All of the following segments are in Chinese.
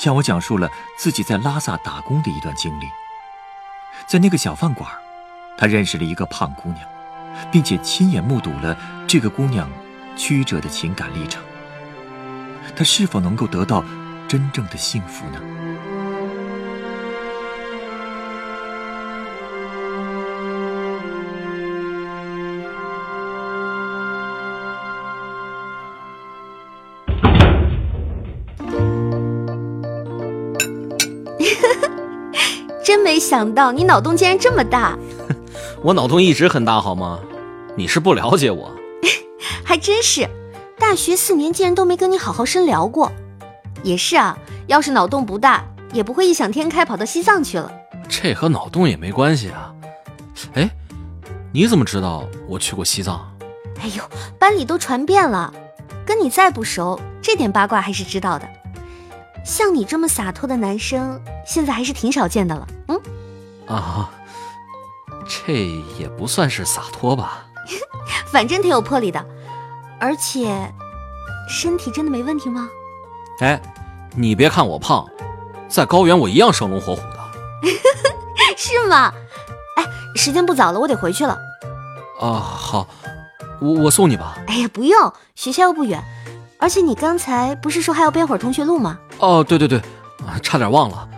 向我讲述了自己在拉萨打工的一段经历。在那个小饭馆，他认识了一个胖姑娘，并且亲眼目睹了这个姑娘曲折的情感历程。他是否能够得到真正的幸福呢？想到你脑洞竟然这么大，我脑洞一直很大，好吗？你是不了解我，还真是。大学四年竟然都没跟你好好深聊过，也是啊。要是脑洞不大，也不会异想天开跑到西藏去了。这和脑洞也没关系啊。哎，你怎么知道我去过西藏？哎呦，班里都传遍了，跟你再不熟，这点八卦还是知道的。像你这么洒脱的男生，现在还是挺少见的了。嗯，啊，这也不算是洒脱吧？反正挺有魄力的，而且身体真的没问题吗？哎，你别看我胖，在高原我一样生龙活虎的。是吗？哎，时间不早了，我得回去了。啊，好，我我送你吧。哎呀，不用，学校又不远，而且你刚才不是说还要背会儿同学录吗？哦，对对对，差点忘了。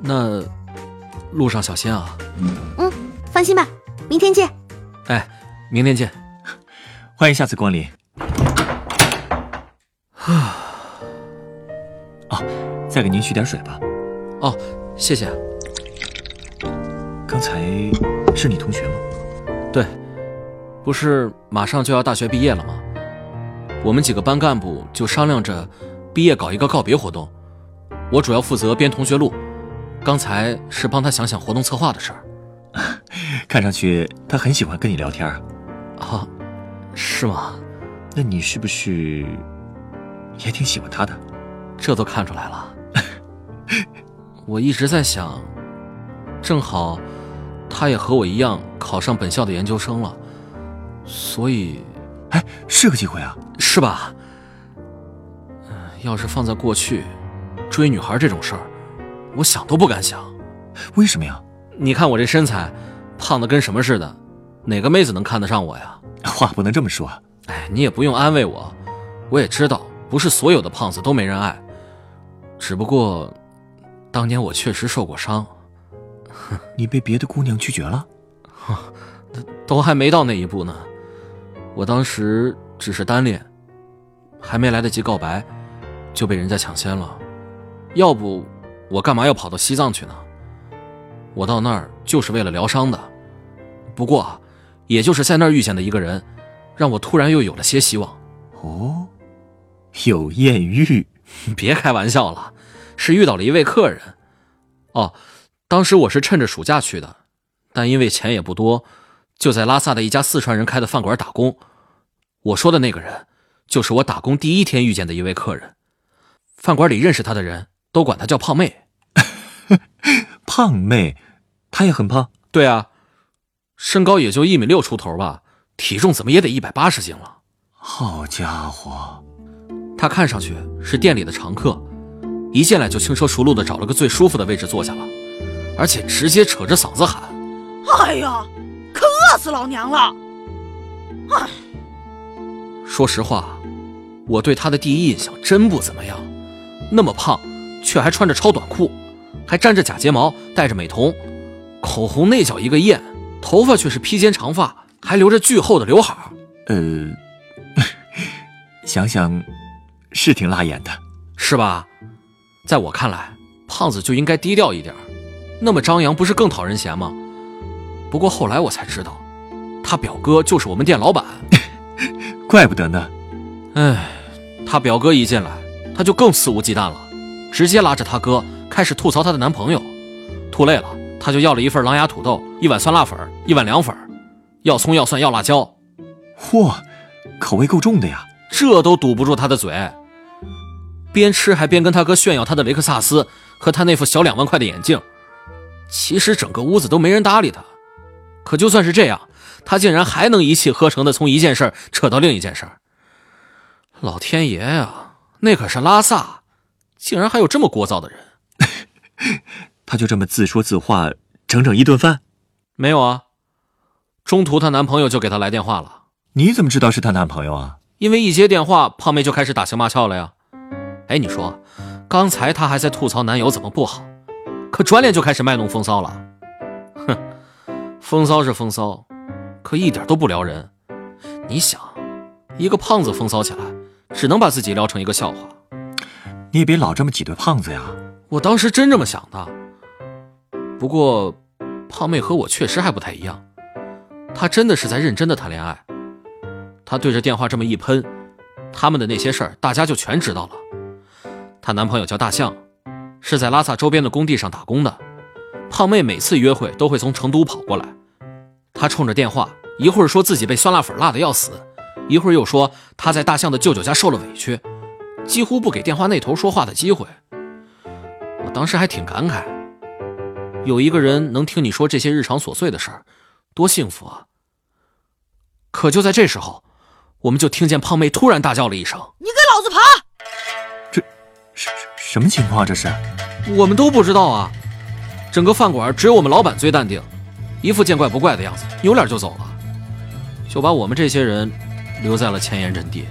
那路上小心啊。嗯，放心吧，明天见。哎，明天见。欢迎下次光临。啊，哦，再给您续点水吧。哦，谢谢。刚才是你同学吗？对，不是马上就要大学毕业了吗？我们几个班干部就商量着。毕业搞一个告别活动，我主要负责编同学录。刚才是帮他想想活动策划的事儿。看上去他很喜欢跟你聊天啊？是吗？那你是不是也挺喜欢他的？这都看出来了。我一直在想，正好他也和我一样考上本校的研究生了，所以，哎，是个机会啊，是吧？要是放在过去，追女孩这种事儿，我想都不敢想。为什么呀？你看我这身材，胖的跟什么似的，哪个妹子能看得上我呀？话不能这么说。哎，你也不用安慰我，我也知道不是所有的胖子都没人爱。只不过，当年我确实受过伤。你被别的姑娘拒绝了？都还没到那一步呢。我当时只是单恋，还没来得及告白。就被人家抢先了，要不我干嘛要跑到西藏去呢？我到那儿就是为了疗伤的。不过，也就是在那儿遇见的一个人，让我突然又有了些希望。哦，有艳遇？别开玩笑了，是遇到了一位客人。哦，当时我是趁着暑假去的，但因为钱也不多，就在拉萨的一家四川人开的饭馆打工。我说的那个人，就是我打工第一天遇见的一位客人。饭馆里认识他的人都管她叫胖妹，胖妹，她也很胖。对啊，身高也就一米六出头吧，体重怎么也得一百八十斤了。好家伙，她看上去是店里的常客，一进来就轻车熟路的找了个最舒服的位置坐下了，而且直接扯着嗓子喊：“哎呀，可饿死老娘了！”哎，说实话，我对她的第一印象真不怎么样。那么胖，却还穿着超短裤，还粘着假睫毛，戴着美瞳，口红那叫一个艳，头发却是披肩长发，还留着巨厚的刘海呃，想想，是挺辣眼的，是吧？在我看来，胖子就应该低调一点，那么张扬不是更讨人嫌吗？不过后来我才知道，他表哥就是我们店老板，怪不得呢。哎，他表哥一进来。他就更肆无忌惮了，直接拉着他哥开开始吐槽她的男朋友。吐累了，她就要了一份狼牙土豆，一碗酸辣粉，一碗凉粉，要葱要蒜要辣椒。嚯，口味够重的呀！这都堵不住她的嘴，边吃还边跟他哥炫耀他的雷克萨斯和他那副小两万块的眼镜。其实整个屋子都没人搭理他，可就算是这样，他竟然还能一气呵成的从一件事扯到另一件事。老天爷呀，那可是拉萨，竟然还有这么聒噪的人。他就这么自说自话整整一顿饭？没有啊，中途她男朋友就给她来电话了。你怎么知道是她男朋友啊？因为一接电话，胖妹就开始打情骂俏了呀。哎，你说，刚才她还在吐槽男友怎么不好。可转脸就开始卖弄风骚了，哼，风骚是风骚，可一点都不撩人。你想，一个胖子风骚起来，只能把自己撩成一个笑话。你也别老这么挤兑胖子呀。我当时真这么想的。不过，胖妹和我确实还不太一样，她真的是在认真的谈恋爱。她对着电话这么一喷，他们的那些事儿大家就全知道了。她男朋友叫大象。是在拉萨周边的工地上打工的，胖妹每次约会都会从成都跑过来。她冲着电话，一会儿说自己被酸辣粉辣的要死，一会儿又说她在大象的舅舅家受了委屈，几乎不给电话那头说话的机会。我当时还挺感慨，有一个人能听你说这些日常琐碎的事儿，多幸福啊！可就在这时候，我们就听见胖妹突然大叫了一声：“你给老子爬！”这，什什么情况？这是？我们都不知道啊，整个饭馆只有我们老板最淡定，一副见怪不怪的样子，扭脸就走了，就把我们这些人留在了前沿阵地。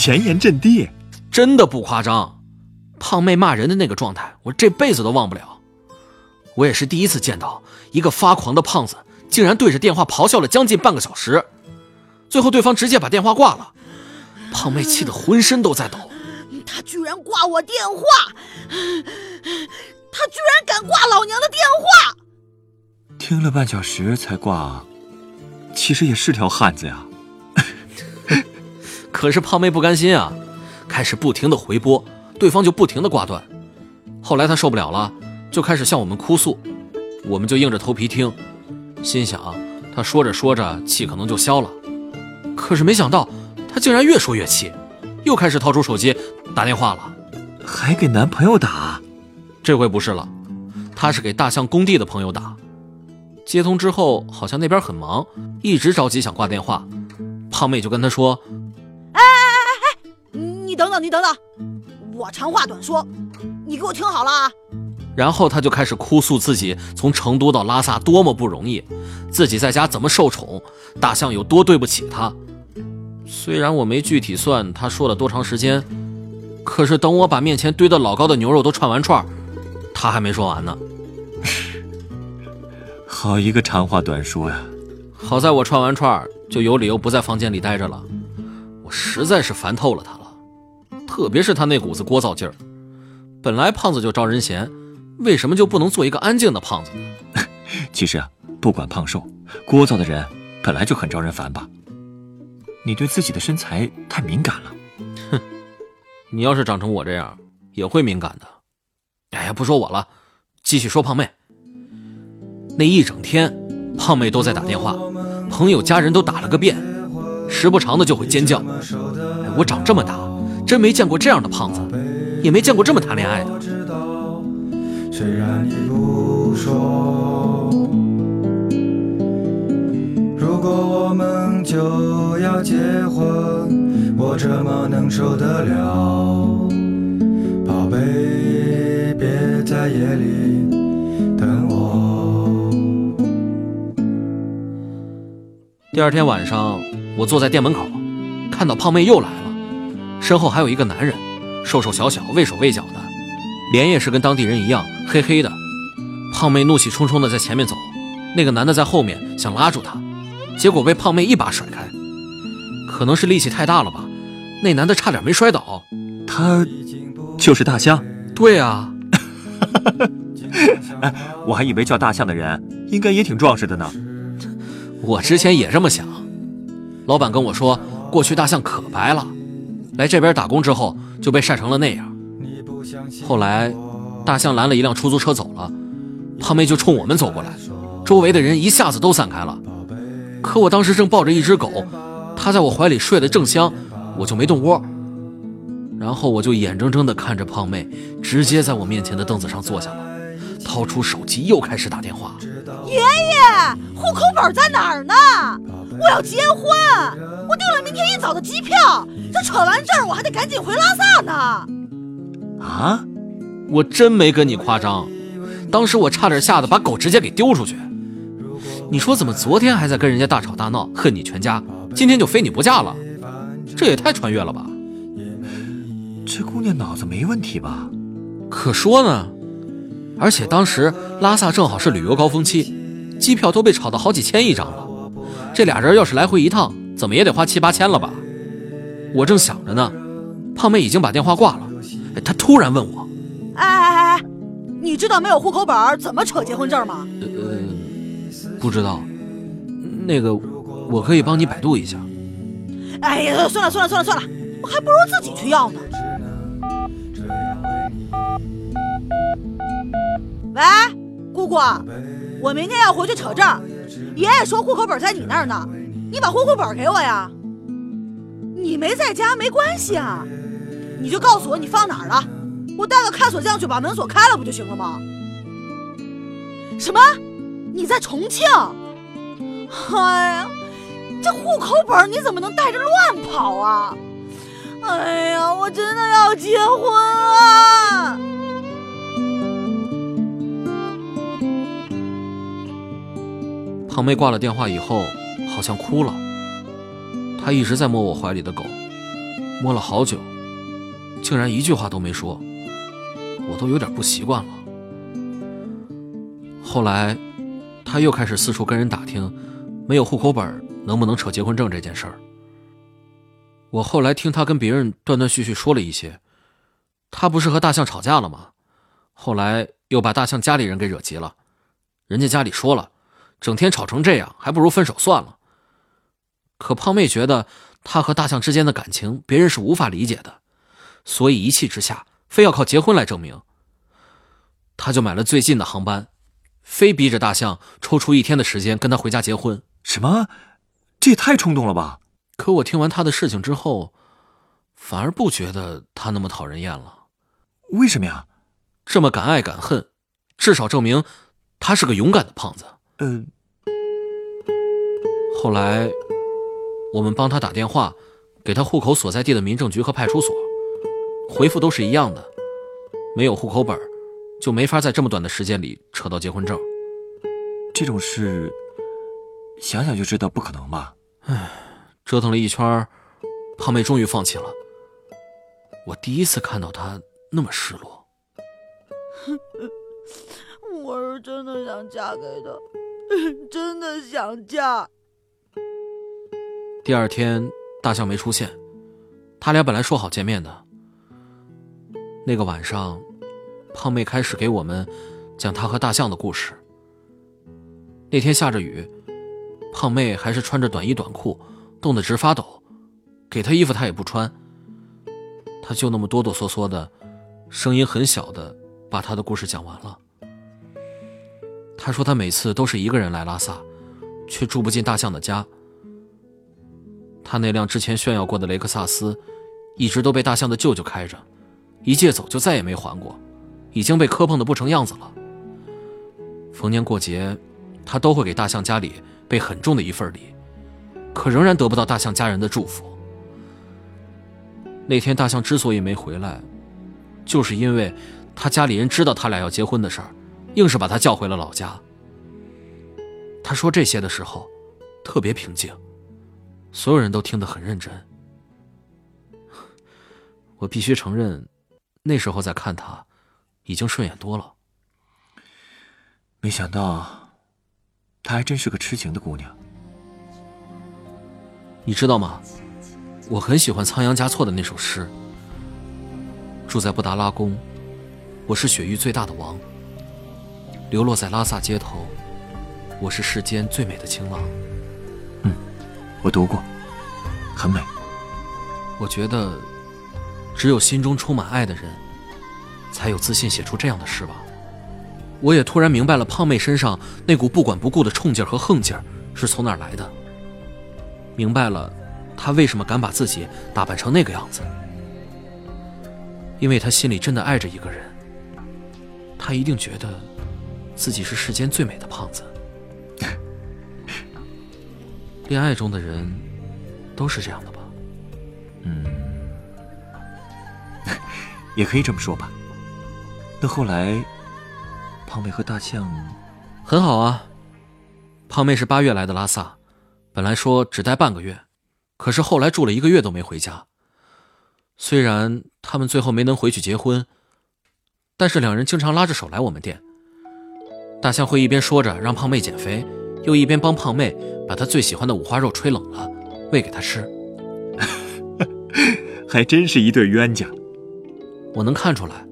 前沿阵地，真的不夸张。胖妹骂人的那个状态，我这辈子都忘不了。我也是第一次见到一个发狂的胖子，竟然对着电话咆哮了将近半个小时，最后对方直接把电话挂了。胖妹气得浑身都在抖。他居然挂我电话！他居然敢挂老娘的电话！听了半小时才挂，其实也是条汉子呀。可是胖妹不甘心啊，开始不停的回拨，对方就不停的挂断。后来她受不了了，就开始向我们哭诉，我们就硬着头皮听，心想她说着说着气可能就消了。可是没想到她竟然越说越气，又开始掏出手机。打电话了，还给男朋友打，这回不是了，她是给大象工地的朋友打。接通之后，好像那边很忙，一直着急想挂电话。胖妹就跟他说：“哎哎哎哎哎，你等等，你等等，我长话短说，你给我听好了啊。”然后他就开始哭诉自己从成都到拉萨多么不容易，自己在家怎么受宠，大象有多对不起他。虽然我没具体算他说了多长时间。可是等我把面前堆得老高的牛肉都串完串，他还没说完呢。好一个长话短说呀！好在我串完串就有理由不在房间里待着了。我实在是烦透了他了，特别是他那股子聒噪劲儿。本来胖子就招人嫌，为什么就不能做一个安静的胖子呢？其实啊，不管胖瘦，聒噪的人本来就很招人烦吧？你对自己的身材太敏感了。哼你要是长成我这样，也会敏感的。哎呀，不说我了，继续说胖妹。那一整天，胖妹都在打电话，朋友家人都打了个遍，时不常的就会尖叫。我长这么大，真没见过这样的胖子，也没见过这么谈恋爱的。如果我们就要结婚。我怎么能受得了？宝贝，别在夜里等我。第二天晚上，我坐在店门口，看到胖妹又来了，身后还有一个男人，瘦瘦小小，畏手畏脚的，脸也是跟当地人一样黑黑的。胖妹怒气冲冲的在前面走，那个男的在后面想拉住她，结果被胖妹一把甩开，可能是力气太大了吧。那男的差点没摔倒，他就是大象。对啊，哎，我还以为叫大象的人应该也挺壮实的呢。我之前也这么想，老板跟我说，过去大象可白了，来这边打工之后就被晒成了那样。后来大象拦了一辆出租车走了，胖妹就冲我们走过来，周围的人一下子都散开了。可我当时正抱着一只狗，它在我怀里睡得正香，我就没动窝。然后我就眼睁睁地看着胖妹直接在我面前的凳子上坐下了，掏出手机又开始打电话。爷爷，户口本在哪儿呢？我要结婚，我订了明天一早的机票。这扯完这儿，我还得赶紧回拉萨呢。啊！我真没跟你夸张，当时我差点吓得把狗直接给丢出去。你说怎么昨天还在跟人家大吵大闹，恨你全家，今天就非你不嫁了？这也太穿越了吧！这姑娘脑子没问题吧？可说呢，而且当时拉萨正好是旅游高峰期，机票都被炒到好几千一张了。这俩人要是来回一趟，怎么也得花七八千了吧？我正想着呢，胖妹已经把电话挂了。她突然问我：“哎哎哎，你知道没有户口本怎么扯结婚证吗？”呃，不知道。那个，我可以帮你百度一下。哎呀，算了算了算了算了，我还不如自己去要呢。喂，姑姑，我明天要回去扯证。爷爷说户口本在你那儿呢，你把户口本给我呀。你没在家没关系啊，你就告诉我你放哪儿了，我带个开锁匠去把门锁开了不就行了吗？什么？你在重庆？哎呀，这户口本你怎么能带着乱跑啊？哎呀，我真的要结婚了！胖妹挂了电话以后，好像哭了。她一直在摸我怀里的狗，摸了好久，竟然一句话都没说，我都有点不习惯了。后来，她又开始四处跟人打听，没有户口本能不能扯结婚证这件事儿。我后来听她跟别人断断续续说了一些，她不是和大象吵架了吗？后来又把大象家里人给惹急了，人家家里说了。整天吵成这样，还不如分手算了。可胖妹觉得她和大象之间的感情，别人是无法理解的，所以一气之下，非要靠结婚来证明。她就买了最近的航班，非逼着大象抽出一天的时间跟她回家结婚。什么？这也太冲动了吧！可我听完她的事情之后，反而不觉得她那么讨人厌了。为什么呀？这么敢爱敢恨，至少证明她是个勇敢的胖子。嗯，后来我们帮他打电话，给他户口所在地的民政局和派出所，回复都是一样的，没有户口本，就没法在这么短的时间里扯到结婚证。这种事想想就知道不可能吧？唉，折腾了一圈，胖妹终于放弃了。我第一次看到她那么失落。我是真的想嫁给他。真的想嫁。第二天，大象没出现。他俩本来说好见面的。那个晚上，胖妹开始给我们讲她和大象的故事。那天下着雨，胖妹还是穿着短衣短裤，冻得直发抖。给她衣服，她也不穿。她就那么哆哆嗦嗦的，声音很小的把她的故事讲完了。他说：“他每次都是一个人来拉萨，却住不进大象的家。他那辆之前炫耀过的雷克萨斯，一直都被大象的舅舅开着，一借走就再也没还过，已经被磕碰的不成样子了。逢年过节，他都会给大象家里备很重的一份礼，可仍然得不到大象家人的祝福。那天大象之所以没回来，就是因为他家里人知道他俩要结婚的事儿。”硬是把他叫回了老家。他说这些的时候，特别平静，所有人都听得很认真。我必须承认，那时候再看他，已经顺眼多了。没想到，她还真是个痴情的姑娘。你知道吗？我很喜欢仓央嘉措的那首诗：“住在布达拉宫，我是雪域最大的王。”流落在拉萨街头，我是世间最美的情郎。我读过，很美。我觉得，只有心中充满爱的人，才有自信写出这样的诗吧。我也突然明白了胖妹身上那股不管不顾的冲劲儿和横劲儿是从哪来的，明白了她为什么敢把自己打扮成那个样子，因为她心里真的爱着一个人，她一定觉得自己是世间最美的胖子。恋爱中的人都是这样的吧？嗯，也可以这么说吧。那后来，胖妹和大象很好啊。胖妹是八月来的拉萨，本来说只待半个月，可是后来住了一个月都没回家。虽然他们最后没能回去结婚，但是两人经常拉着手来我们店。大象会一边说着让胖妹减肥，又一边帮胖妹。把她最喜欢的五花肉吹冷了，喂给她吃，还真是一对冤家。我能看出来，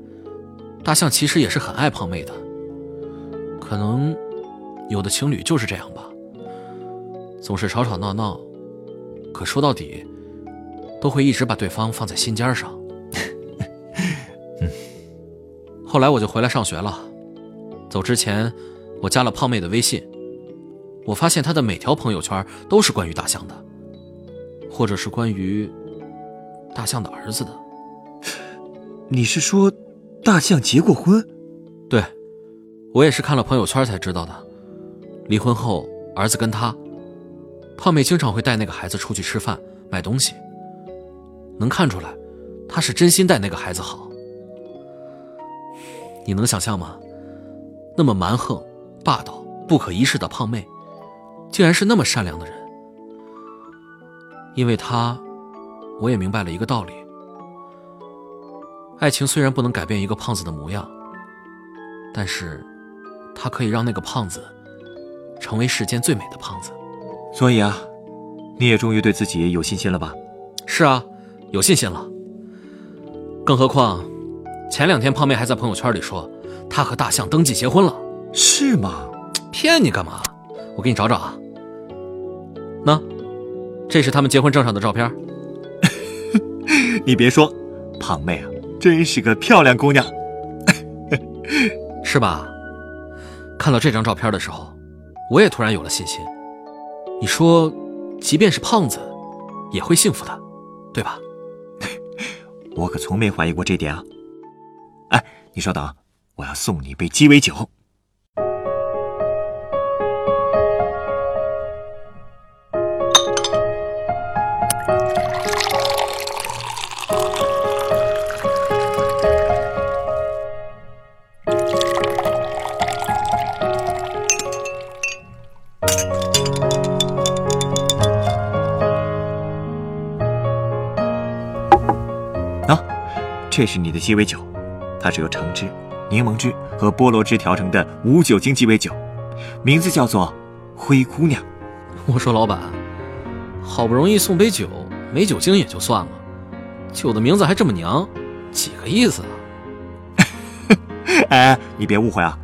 大象其实也是很爱胖妹的。可能有的情侣就是这样吧，总是吵吵闹闹，可说到底，都会一直把对方放在心尖上。后来我就回来上学了，走之前，我加了胖妹的微信。我发现他的每条朋友圈都是关于大象的，或者是关于大象的儿子的。你是说大象结过婚？对，我也是看了朋友圈才知道的。离婚后，儿子跟他，胖妹经常会带那个孩子出去吃饭、买东西，能看出来，他是真心待那个孩子好。你能想象吗？那么蛮横、霸道、不可一世的胖妹。竟然是那么善良的人，因为他，我也明白了一个道理：爱情虽然不能改变一个胖子的模样，但是，它可以让那个胖子成为世间最美的胖子。所以啊，你也终于对自己有信心了吧？是啊，有信心了。更何况，前两天胖妹还在朋友圈里说，她和大象登记结婚了。是吗？骗你干嘛？我给你找找啊。那，这是他们结婚证上的照片。你别说，胖妹啊，真是个漂亮姑娘，是吧？看到这张照片的时候，我也突然有了信心。你说，即便是胖子，也会幸福的，对吧？我可从没怀疑过这点啊。哎，你稍等，我要送你杯鸡尾酒。这是你的鸡尾酒，它是由橙汁、柠檬汁和菠萝汁调成的无酒精鸡尾酒，名字叫做“灰姑娘”。我说老板，好不容易送杯酒，没酒精也就算了，酒的名字还这么娘，几个意思啊？哎，你别误会啊，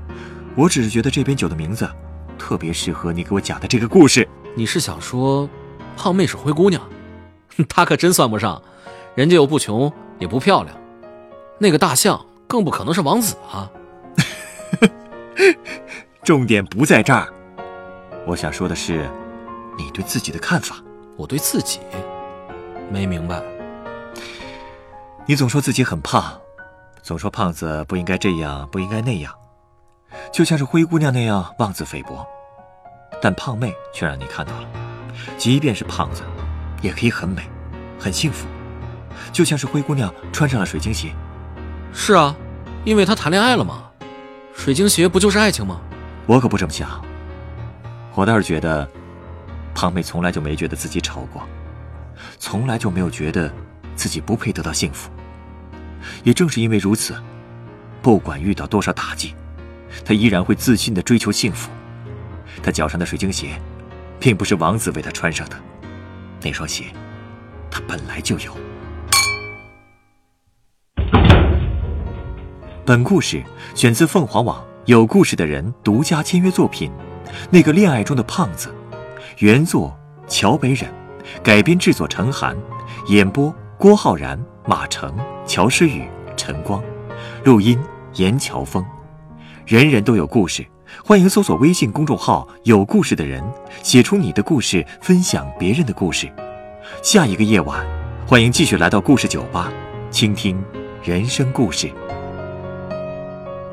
我只是觉得这杯酒的名字特别适合你给我讲的这个故事。你是想说，胖妹是灰姑娘？她可真算不上，人家又不穷也不漂亮。那个大象更不可能是王子啊！重点不在这儿，我想说的是，你对自己的看法。我对自己没明白。你总说自己很胖，总说胖子不应该这样，不应该那样，就像是灰姑娘那样妄自菲薄。但胖妹却让你看到了，即便是胖子，也可以很美，很幸福。就像是灰姑娘穿上了水晶鞋。是啊，因为他谈恋爱了嘛，水晶鞋不就是爱情吗？我可不这么想。我倒是觉得，胖妹从来就没觉得自己丑过，从来就没有觉得自己不配得到幸福。也正是因为如此，不管遇到多少打击，她依然会自信的追求幸福。她脚上的水晶鞋，并不是王子为她穿上的，那双鞋，她本来就有。本故事选自凤凰网有故事的人独家签约作品《那个恋爱中的胖子》，原作桥北忍，改编制作陈寒，演播郭浩然、马成、乔诗雨、陈光，录音严乔峰。人人都有故事，欢迎搜索微信公众号“有故事的人”，写出你的故事，分享别人的故事。下一个夜晚，欢迎继续来到故事酒吧，倾听人生故事。